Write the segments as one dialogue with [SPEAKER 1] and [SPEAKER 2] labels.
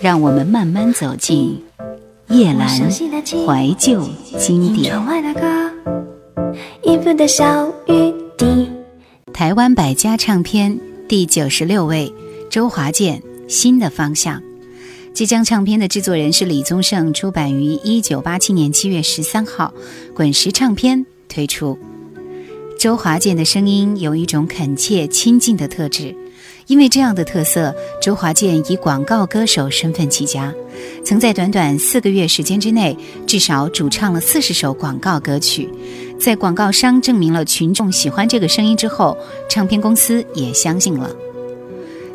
[SPEAKER 1] 让我们慢慢走进叶阑怀旧经典。台湾百家唱片第九十六位，周华健《新的方向》。这张唱片的制作人是李宗盛，出版于一九八七年七月十三号，滚石唱片推出。周华健的声音有一种恳切亲近的特质。因为这样的特色，周华健以广告歌手身份起家，曾在短短四个月时间之内，至少主唱了四十首广告歌曲。在广告商证明了群众喜欢这个声音之后，唱片公司也相信了。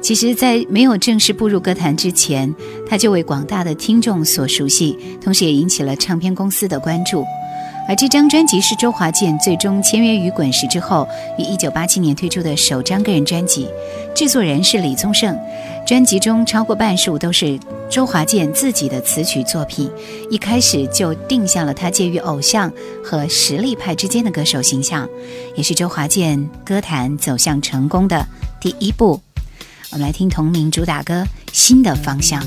[SPEAKER 1] 其实，在没有正式步入歌坛之前，他就为广大的听众所熟悉，同时也引起了唱片公司的关注。而这张专辑是周华健最终签约于滚石之后，于一九八七年推出的首张个人专辑，制作人是李宗盛。专辑中超过半数都是周华健自己的词曲作品，一开始就定下了他介于偶像和实力派之间的歌手形象，也是周华健歌坛走向成功的第一步。我们来听同名主打歌《新的方向》。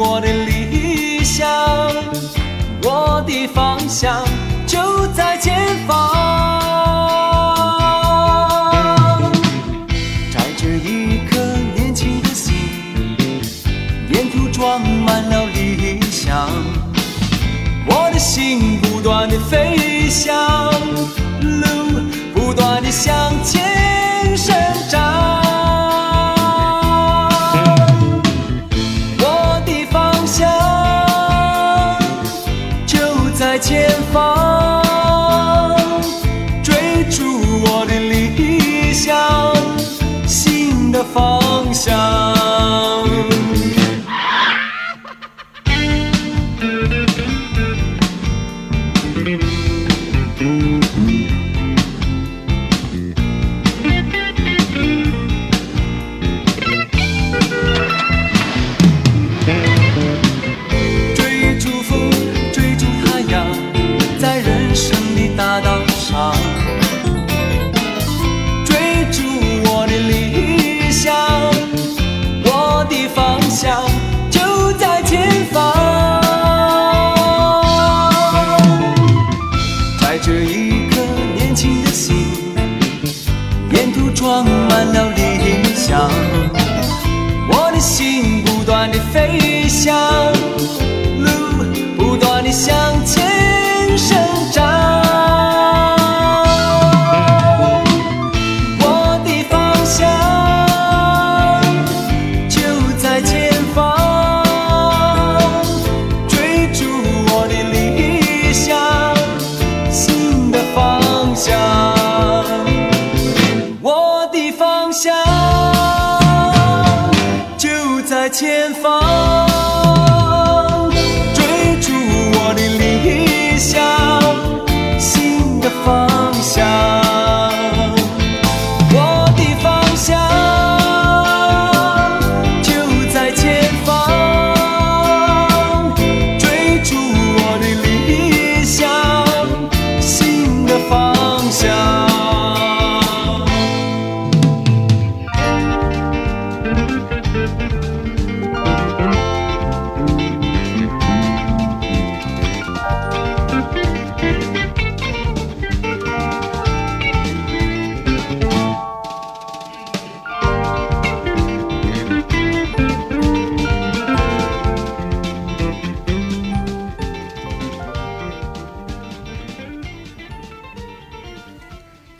[SPEAKER 2] 我的理想，我的方向就在前方。带着一颗年轻的心，沿途装满了理想。我的心不断的飞翔，路不断的向前伸装满了理想。我的心不断的飞翔。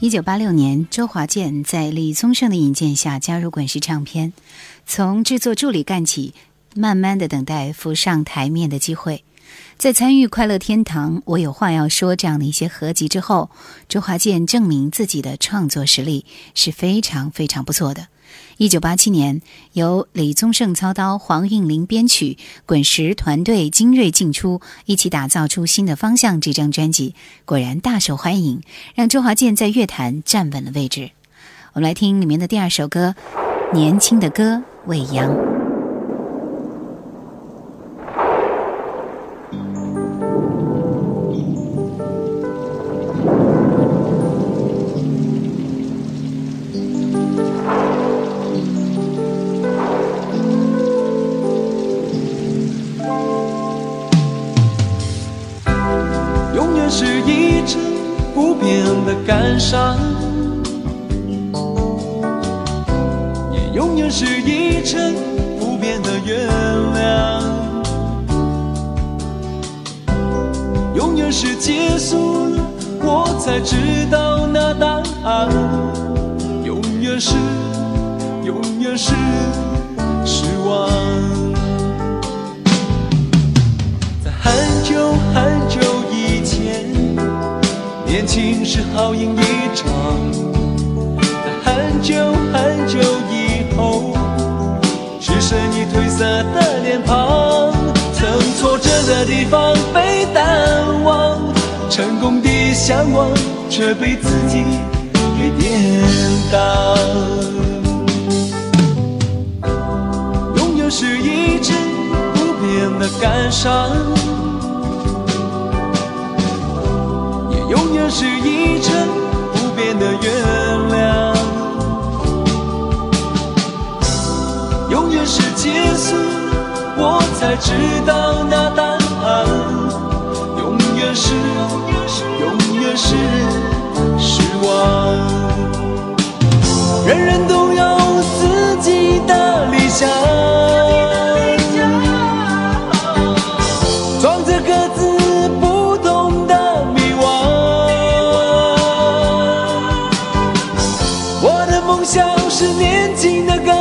[SPEAKER 1] 一九八六年，周华健在李宗盛的引荐下加入滚石唱片，从制作助理干起，慢慢的等待浮上台面的机会。在参与《快乐天堂》《我有话要说》这样的一些合集之后，周华健证明自己的创作实力是非常非常不错的。一九八七年，由李宗盛操刀、黄韵玲编曲，滚石团队精锐进出，一起打造出新的方向。这张专辑果然大受欢迎，让周华健在乐坛站稳了位置。我们来听里面的第二首歌，《年轻的歌》，未央。
[SPEAKER 2] 轻时好赢一场，在很久很久以后，只剩你褪色的脸庞。曾挫折的地方被淡忘，成功的向往却被自己给颠倒。拥有是一直不变的感伤。永远是一成不变的月亮，永远是结束，我才知道那答案。永远是，永远是失望。人人都有自己的理想。新的
[SPEAKER 1] 歌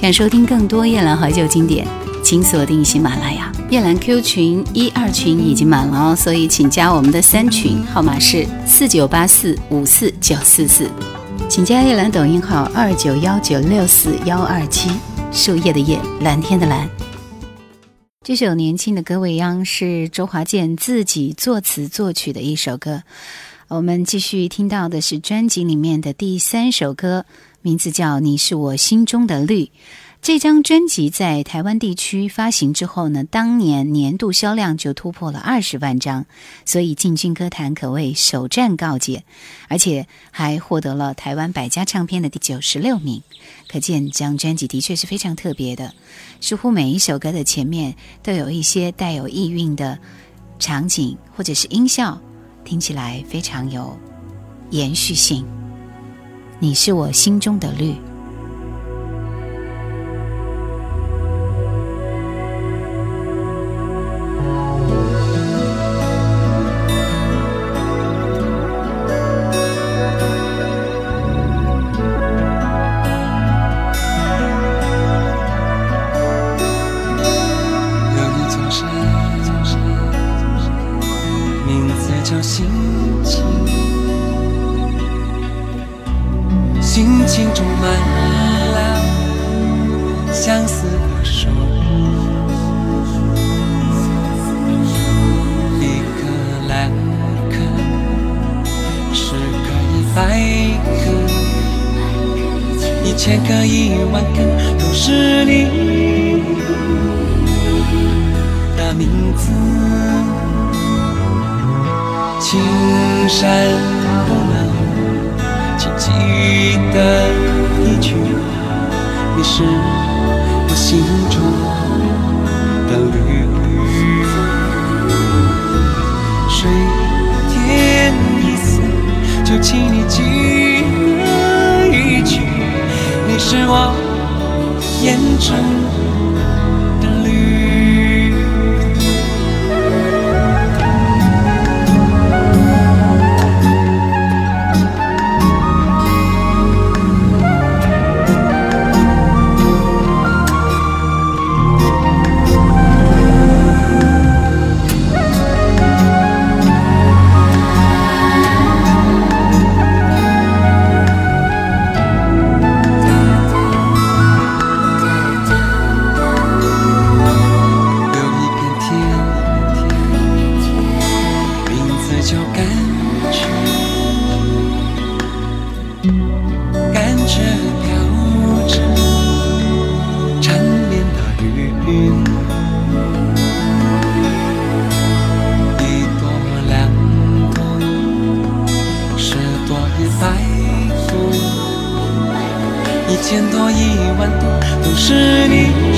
[SPEAKER 1] 想收听更多夜兰怀旧经典，请锁定喜马拉雅。夜兰 Q 群一二群已经满了哦，所以请加我们的三群，号码是四九八四五四九四四，请加夜兰抖音号二九幺九六四幺二七，树叶的叶，蓝天的蓝。这首年轻的歌未央是周华健自己作词作曲的一首歌，我们继续听到的是专辑里面的第三首歌，名字叫《你是我心中的绿》。这张专辑在台湾地区发行之后呢，当年年度销量就突破了二十万张，所以进军歌坛可谓首战告捷，而且还获得了台湾百家唱片的第九十六名。可见这张专辑的确是非常特别的，似乎每一首歌的前面都有一些带有意蕴的场景或者是音效，听起来非常有延续性。你是我心中的绿。
[SPEAKER 2] 青山不老，请记得一句，你是我心中的绿。水天一色，就请你记得一句，你是我眼中。这叫感觉感觉飘着缠绵的云一朵两朵十朵一百朵一千朵一万朵都是
[SPEAKER 1] 你。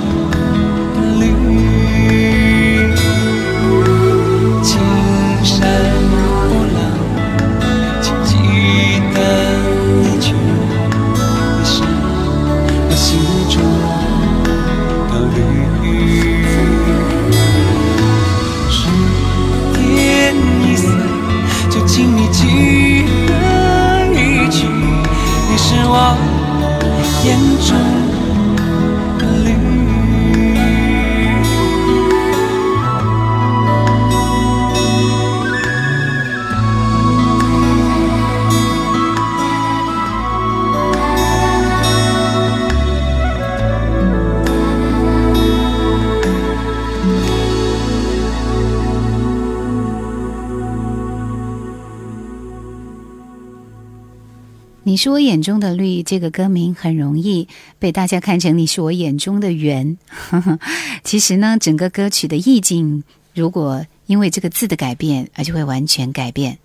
[SPEAKER 1] 你是我眼中的绿，这个歌名很容易被大家看成你是我眼中的圆。其实呢，整个歌曲的意境，如果因为这个字的改变，而就会完全改变。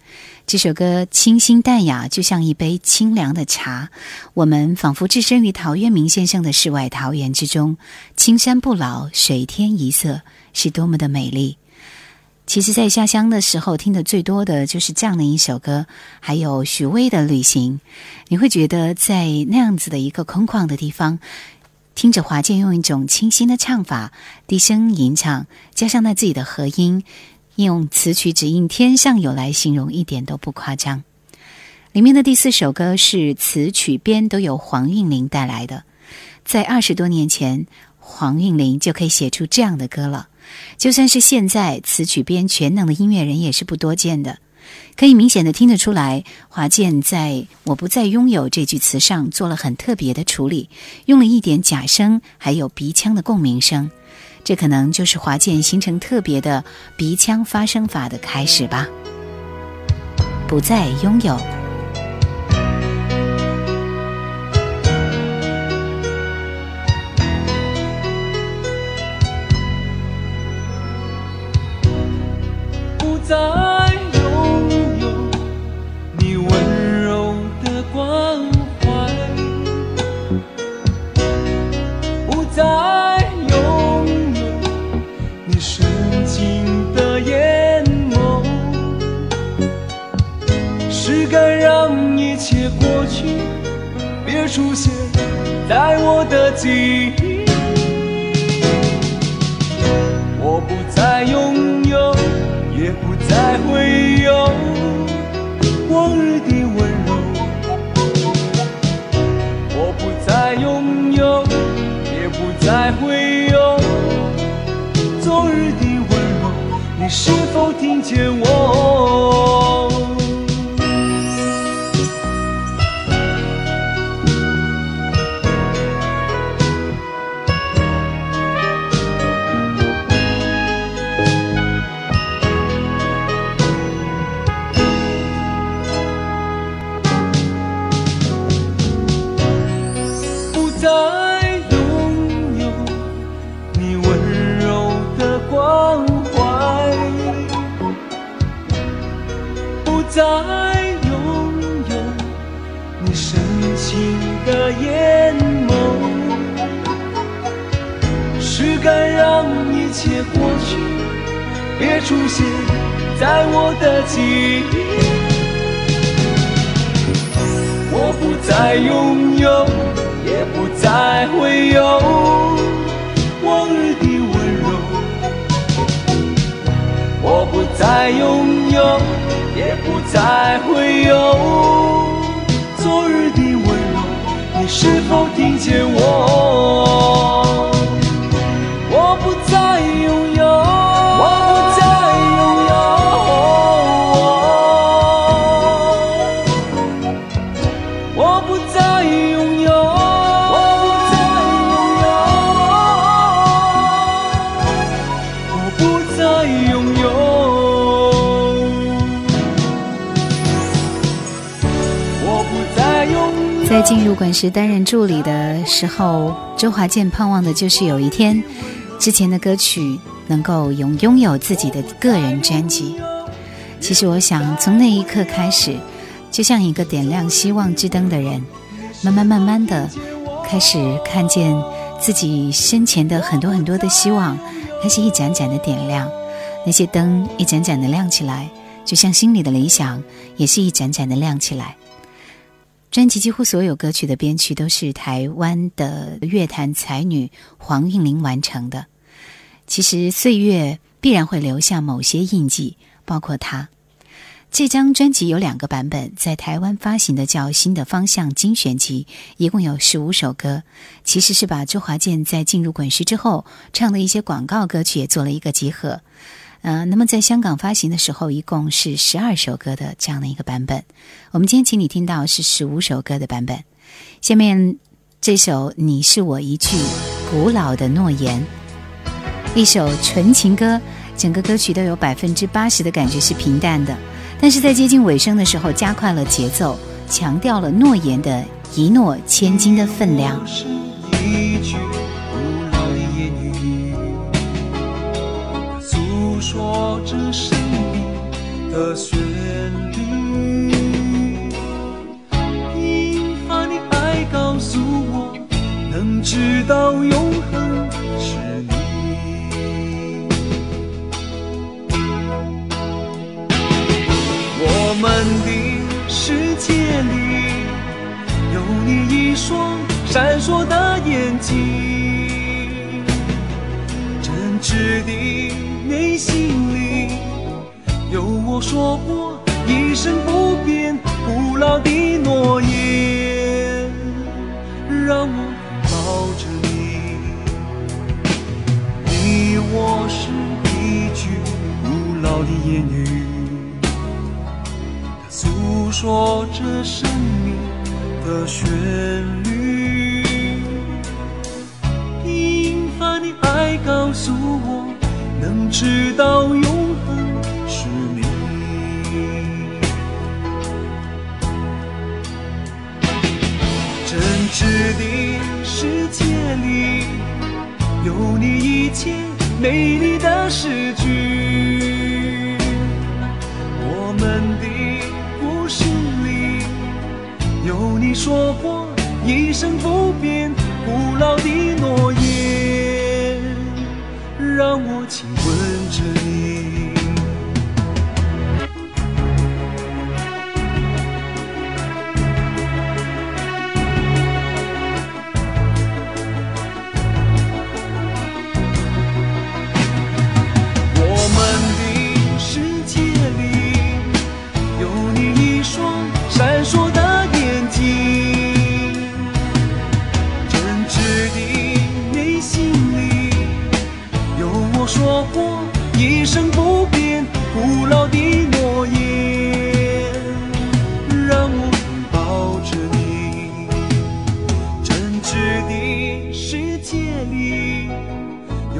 [SPEAKER 1] 这首歌清新淡雅，就像一杯清凉的茶。我们仿佛置身于陶渊明先生的世外桃源之中，青山不老，水天一色，是多么的美丽。其实，在下乡的时候，听的最多的就是这样的一首歌，还有许巍的《旅行》。你会觉得，在那样子的一个空旷的地方，听着华健用一种清新的唱法，低声吟唱，加上那自己的和音，用词曲只应天上有来形容，一点都不夸张。里面的第四首歌是词曲编都由黄韵玲带来的，在二十多年前，黄韵玲就可以写出这样的歌了。就算是现在词曲编全能的音乐人也是不多见的，可以明显的听得出来，华健在我不再拥有这句词上做了很特别的处理，用了一点假声，还有鼻腔的共鸣声，这可能就是华健形成特别的鼻腔发声法的开始吧。不再拥有。
[SPEAKER 2] 是否听见我？
[SPEAKER 1] 时担任助理的时候，周华健盼望的就是有一天，之前的歌曲能够拥拥有自己的个人专辑。其实我想，从那一刻开始，就像一个点亮希望之灯的人，慢慢慢慢的开始看见自己身前的很多很多的希望，开始一盏盏的点亮，那些灯一盏盏的亮起来，就像心里的理想也是一盏盏的亮起来。专辑几乎所有歌曲的编曲都是台湾的乐坛才女黄韵玲完成的。其实岁月必然会留下某些印记，包括她。这张专辑有两个版本，在台湾发行的叫《新的方向精选集》，一共有十五首歌，其实是把周华健在进入滚石之后唱的一些广告歌曲也做了一个集合。呃，那么在香港发行的时候，一共是十二首歌的这样的一个版本。我们今天请你听到是十五首歌的版本。下面这首《你是我一句古老的诺言》，一首纯情歌，整个歌曲都有百分之八十的感觉是平淡的，但是在接近尾声的时候加快了节奏，强调了诺言的一诺千金的分量。
[SPEAKER 2] 是一句说着生命的旋律。平凡的爱告诉我，能知道永恒是你。我们的世界里。有你一双闪烁的眼睛，真挚的内心里有我说过一生不变不老的诺言，让我抱着你，你我是一句古老的言语，它诉说着生命。的旋律，平凡的爱告诉我，能知道永恒是你。真挚的世界里，有你一切美丽的诗句。我们的故事里。有你说过一生不变古老的诺言，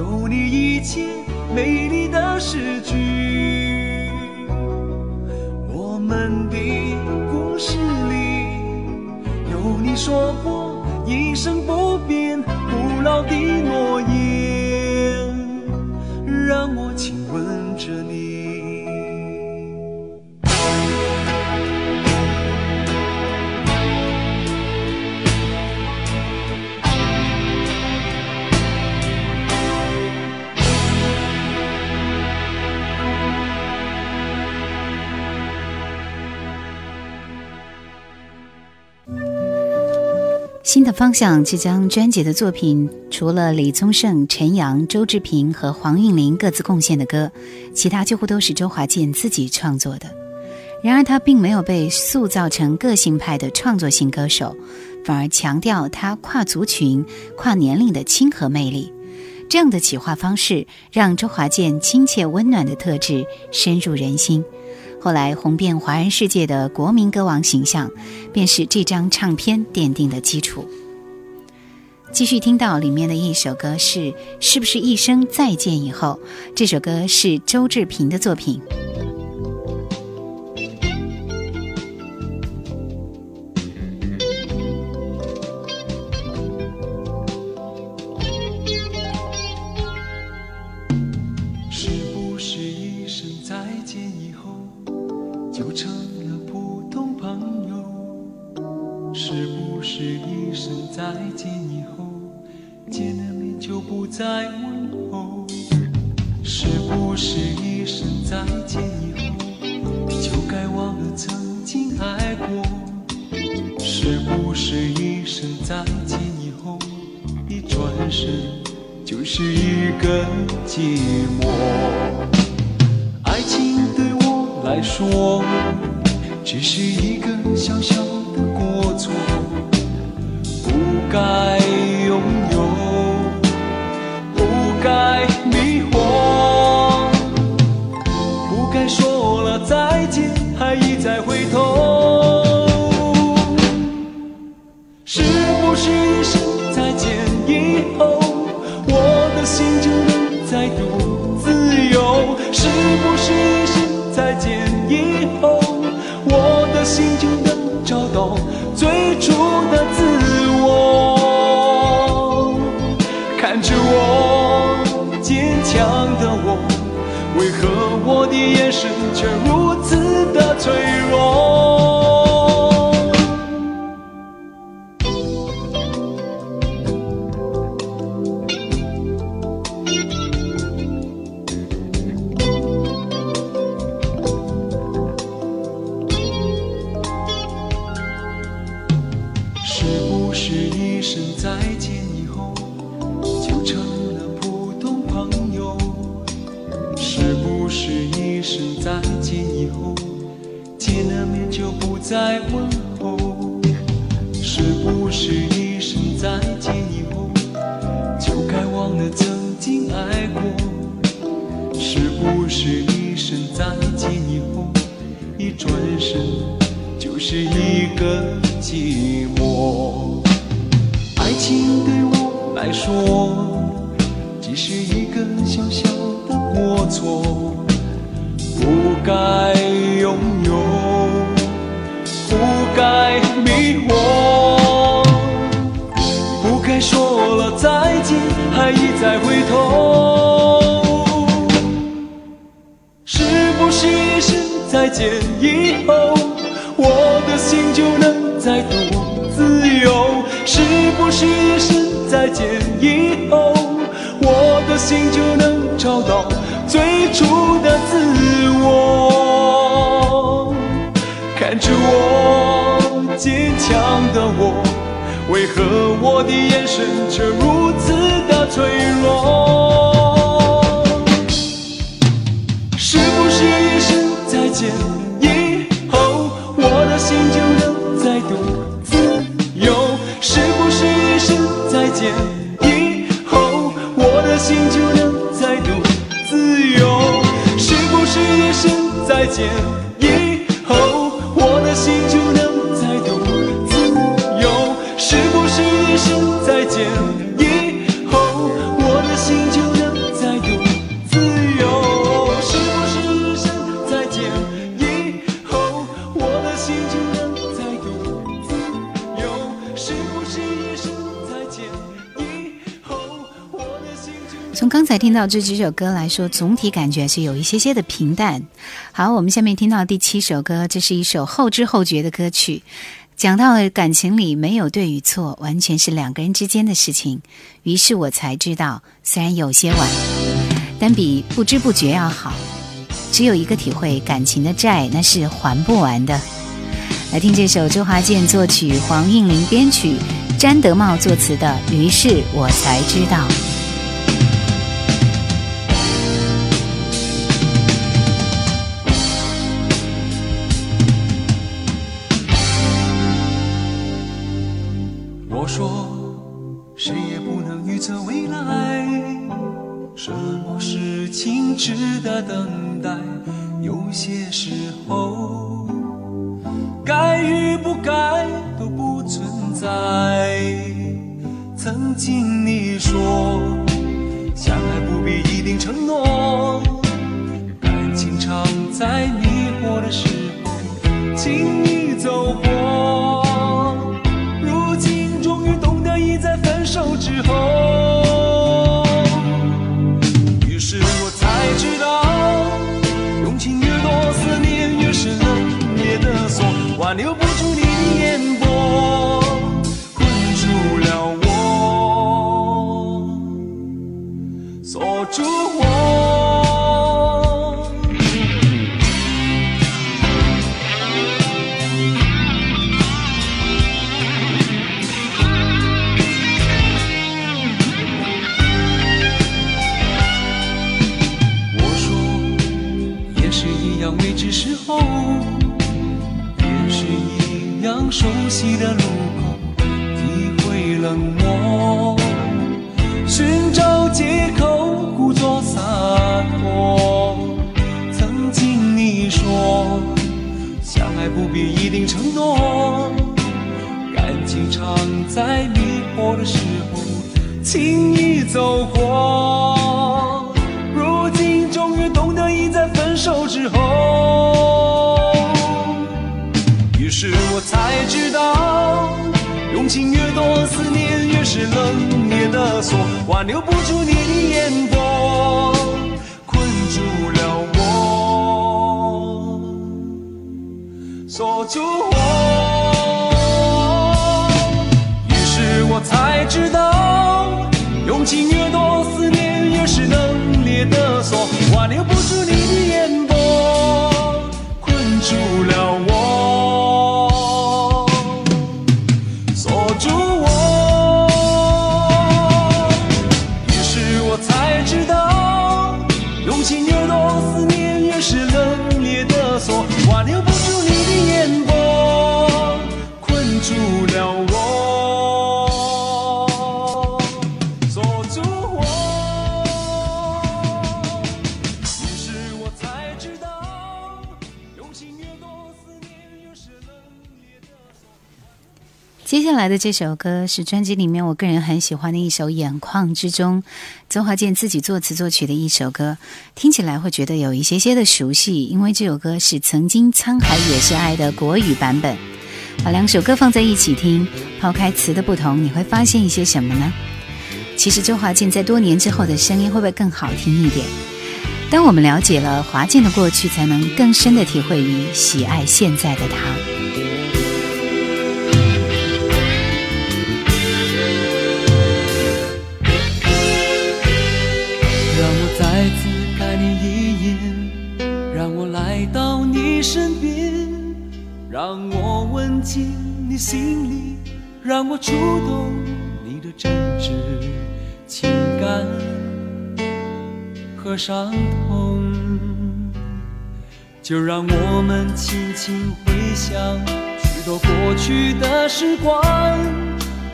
[SPEAKER 2] 有你一切美丽的诗句我们的故事里有你说过一生不变不老的诺言让我亲吻着你。
[SPEAKER 1] 新的方向即将专辑的作品，除了李宗盛、陈扬、周志平和黄韵玲各自贡献的歌，其他几乎都是周华健自己创作的。然而，他并没有被塑造成个性派的创作型歌手，反而强调他跨族群、跨年龄的亲和魅力。这样的企划方式，让周华健亲切温暖的特质深入人心。后来红遍华人世界的国民歌王形象，便是这张唱片奠定的基础。继续听到里面的一首歌是《是不是一生再见》以后，这首歌是周志平的作品。
[SPEAKER 2] 在问候，是不是一声再见以后，就该忘了曾经爱过？是不是一声再见以后，一转身就是一个寂寞。爱情对我来说，只是一个小小的过错。最初的自我？看着我坚强的我，为何我的眼神却如声再见以后，我的心就能再度自由。是不是一声再见以后，我的心就能找到最初的自我？看着我坚强的我，为何我的眼神却如此的脆弱？见以后，我的心就能再度自由。是不是一声再见以后，我的心就能再度自由？是不是一声再见
[SPEAKER 1] 从刚才听到这几首歌来说，总体感觉是有一些些的平淡。好，我们下面听到第七首歌，这是一首后知后觉的歌曲，讲到了感情里没有对与错，完全是两个人之间的事情。于是我才知道，虽然有些晚，但比不知不觉要好。只有一个体会，感情的债那是还不完的。来听这首周华健作曲、黄韵玲编曲、詹德茂作词的《于是我才知道》。
[SPEAKER 2] 我说，谁也不能预测未来，什么事情值得等待？有些时候，该与不该都不存在。曾经你说，相爱不必一定承诺，感情常在迷惑的时候轻样熟悉的路口，体会冷漠，寻找借口，故作洒脱。曾经你说，相爱不必一定承诺，感情常在迷惑的时候轻易走过。如今终于懂得，已在分手之后。才知道，用情越多，思念越是冷冽的锁，挽留不住你的眼波，困住了我，锁住我。于是我才知道，用情越多，思念越是冷冽的锁，挽留不住你
[SPEAKER 1] 来的这首歌是专辑里面我个人很喜欢的一首《眼眶之中》，周华健自己作词作曲的一首歌，听起来会觉得有一些些的熟悉，因为这首歌是曾经《沧海也是爱》的国语版本。把两首歌放在一起听，抛开词的不同，你会发现一些什么呢？其实周华健在多年之后的声音会不会更好听一点？当我们了解了华健的过去，才能更深的体会与喜爱现在的他。
[SPEAKER 2] 心里，让我触动你的真挚情感和伤痛。就让我们轻轻回想许多过去的时光，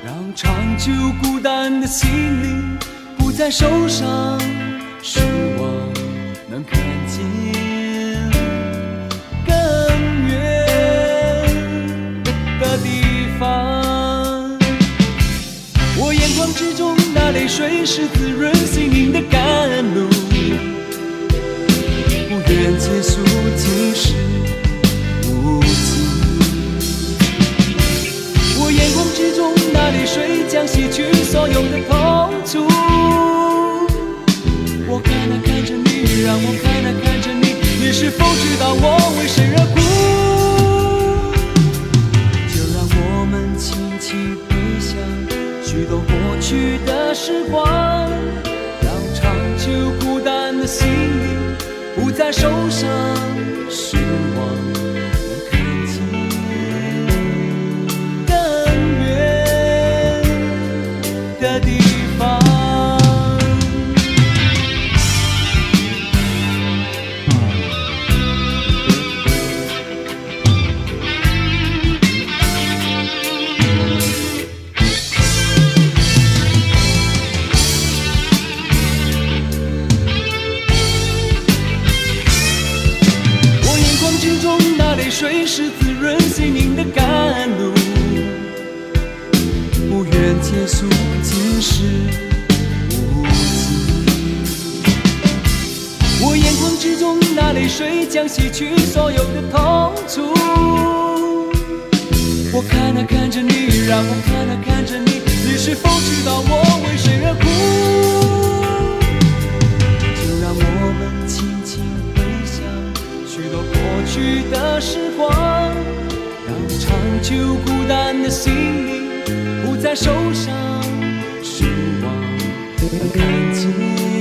[SPEAKER 2] 让长久孤单的心灵不再受伤，希望能看见泪水是滋润心灵的甘露，不愿结束竟是无情。我眼眶之中那泪水将洗去所有的痛楚，我看啊看着你，让我看啊看着你，你是否知道我为谁而哭？时光，让长久孤单的心灵不再受伤，失望。结束今世无期。我眼眶之中那泪水将洗去所有的痛楚。我看啊看着你，让我看啊看着你，你是否知道我为谁而哭？就让我们轻轻回想许多过去的时光，让长久孤单的心灵在手上，希望能看见。